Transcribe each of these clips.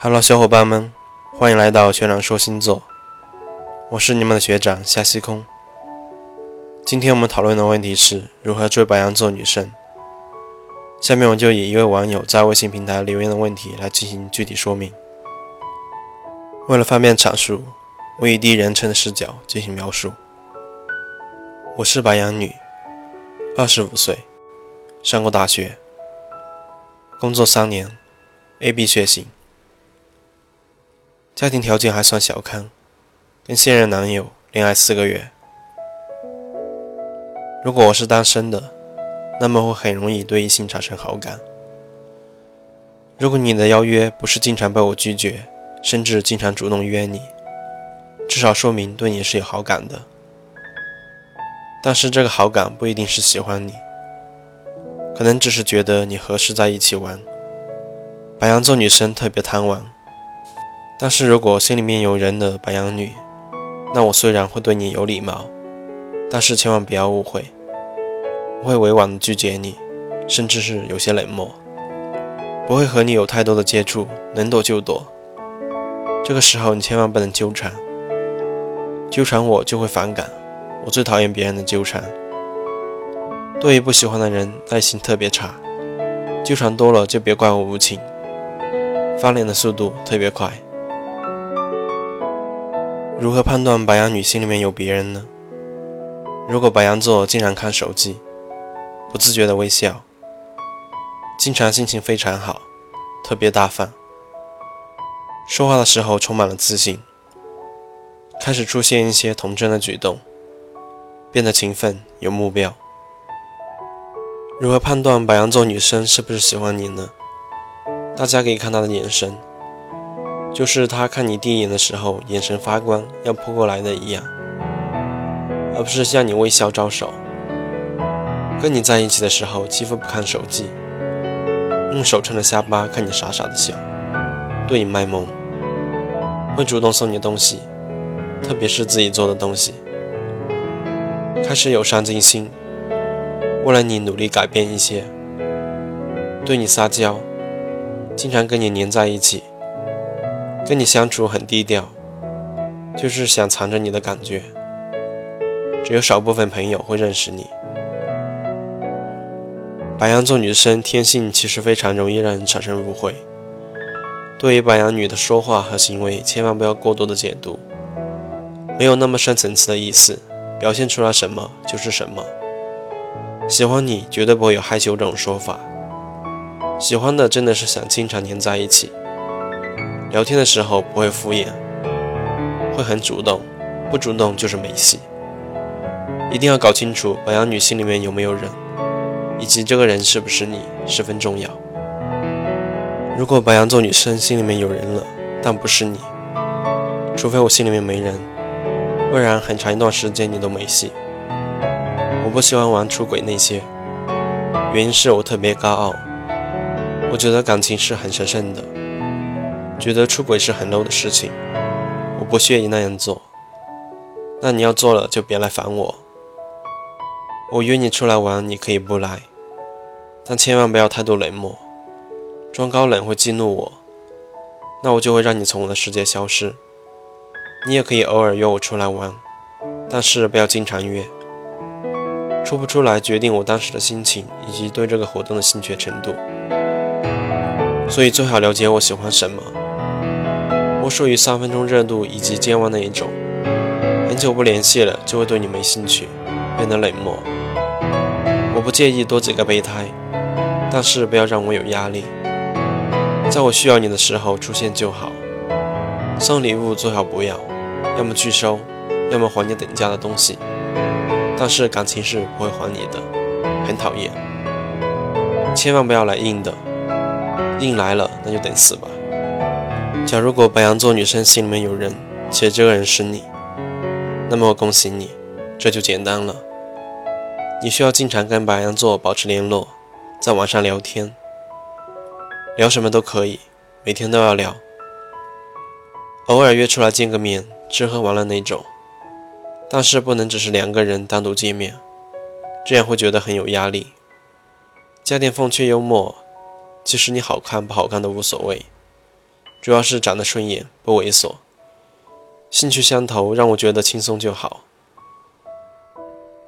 Hello，小伙伴们，欢迎来到学长说星座，我是你们的学长夏西空。今天我们讨论的问题是如何追白羊座女生。下面我就以一位网友在微信平台留言的问题来进行具体说明。为了方便阐述，我以第一人称的视角进行描述。我是白羊女，二十五岁，上过大学，工作三年，AB 血型。家庭条件还算小康，跟现任男友恋爱四个月。如果我是单身的，那么会很容易对异性产生好感。如果你的邀约不是经常被我拒绝，甚至经常主动约你，至少说明对你是有好感的。但是这个好感不一定是喜欢你，可能只是觉得你合适在一起玩。白羊座女生特别贪玩。但是如果心里面有人的白羊女，那我虽然会对你有礼貌，但是千万不要误会，我会委婉的拒绝你，甚至是有些冷漠，不会和你有太多的接触，能躲就躲。这个时候你千万不能纠缠，纠缠我就会反感，我最讨厌别人的纠缠。对于不喜欢的人，耐心特别差，纠缠多了就别怪我无情，翻脸的速度特别快。如何判断白羊女心里面有别人呢？如果白羊座经常看手机，不自觉的微笑，经常心情非常好，特别大方，说话的时候充满了自信，开始出现一些童真的举动，变得勤奋有目标。如何判断白羊座女生是不是喜欢你呢？大家可以看她的眼神。就是他看你第一眼的时候，眼神发光，要扑过来的一样，而不是向你微笑招手。跟你在一起的时候，几乎不看手机，用手撑着下巴看你傻傻的笑，对你卖萌，会主动送你东西，特别是自己做的东西，开始有上进心，为了你努力改变一些，对你撒娇，经常跟你黏在一起。跟你相处很低调，就是想藏着你的感觉。只有少部分朋友会认识你。白羊座女生天性其实非常容易让人产生误会。对于白羊女的说话和行为，千万不要过多的解读，没有那么深层次的意思，表现出来什么就是什么。喜欢你绝对不会有害羞这种说法，喜欢的真的是想经常黏在一起。聊天的时候不会敷衍，会很主动，不主动就是没戏。一定要搞清楚白羊女心里面有没有人，以及这个人是不是你，十分重要。如果白羊座女生心里面有人了，但不是你，除非我心里面没人，不然很长一段时间你都没戏。我不喜欢玩出轨那些，原因是我特别高傲，我觉得感情是很神圣的。觉得出轨是很 low 的事情，我不屑于那样做。那你要做了就别来烦我。我约你出来玩，你可以不来，但千万不要态度冷漠，装高冷会激怒我，那我就会让你从我的世界消失。你也可以偶尔约我出来玩，但是不要经常约。出不出来决定我当时的心情以及对这个活动的兴趣程度，所以最好了解我喜欢什么。我属于三分钟热度以及健忘那一种，很久不联系了就会对你没兴趣，变得冷漠。我不介意多几个备胎，但是不要让我有压力。在我需要你的时候出现就好。送礼物最好不要，要么拒收，要么还你等价的东西。但是感情是不会还你的，很讨厌。千万不要来硬的，硬来了那就等死吧。假如果白羊座女生心里面有人，且这个人是你，那么恭喜你，这就简单了。你需要经常跟白羊座保持联络，在网上聊天，聊什么都可以，每天都要聊，偶尔约出来见个面，吃喝玩乐那种，但是不能只是两个人单独见面，这样会觉得很有压力。加点风趣幽默，其实你好看不好看都无所谓。主要是长得顺眼，不猥琐，兴趣相投，让我觉得轻松就好。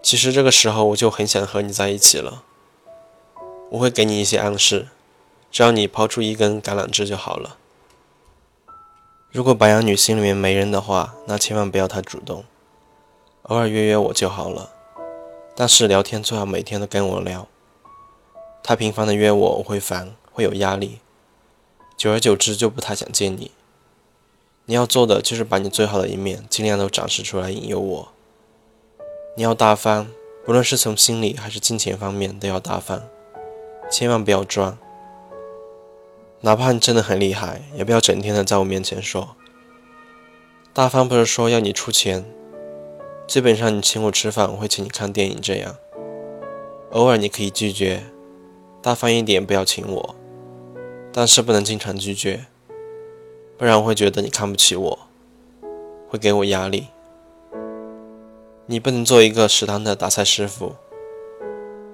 其实这个时候我就很想和你在一起了。我会给你一些暗示，只要你抛出一根橄榄枝就好了。如果白羊女心里面没人的话，那千万不要太主动，偶尔约约我就好了。但是聊天最好每天都跟我聊，太频繁的约我我会烦，会有压力，久而久之就不太想见你。你要做的就是把你最好的一面尽量都展示出来，引诱我。你要大方，不论是从心理还是金钱方面都要大方，千万不要装。哪怕你真的很厉害，也不要整天的在我面前说。大方不是说要你出钱，基本上你请我吃饭，我会请你看电影这样。偶尔你可以拒绝，大方一点，不要请我，但是不能经常拒绝，不然我会觉得你看不起我，会给我压力。你不能做一个食堂的打菜师傅。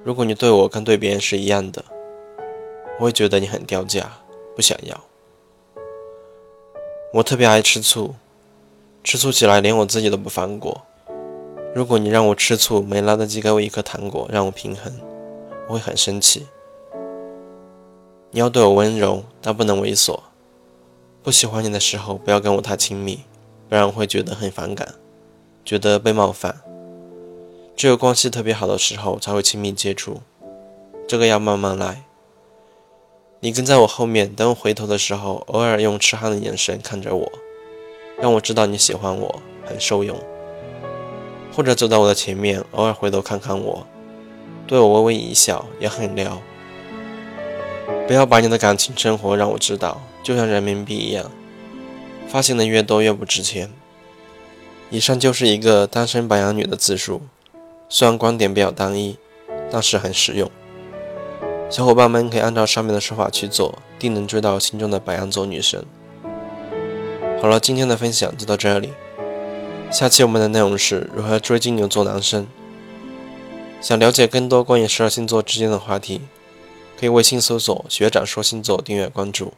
如果你对我跟对别人是一样的，我会觉得你很掉价，不想要。我特别爱吃醋，吃醋起来连我自己都不放过。如果你让我吃醋，没来得及给我一颗糖果让我平衡，我会很生气。你要对我温柔，但不能猥琐。不喜欢你的时候，不要跟我太亲密，不然我会觉得很反感，觉得被冒犯。只有关系特别好的时候才会亲密接触，这个要慢慢来。你跟在我后面，等我回头的时候，偶尔用痴汉的眼神看着我，让我知道你喜欢我，很受用。或者走到我的前面，偶尔回头看看我，对我微微一笑，也很撩。不要把你的感情生活让我知道，就像人民币一样，发行的越多越不值钱。以上就是一个单身白羊女的自述。虽然观点比较单一，但是很实用。小伙伴们可以按照上面的说法去做，定能追到心中的白羊座女神。好了，今天的分享就到这里。下期我们的内容是如何追金牛座男生。想了解更多关于十二星座之间的话题，可以微信搜索“学长说星座”，订阅关注。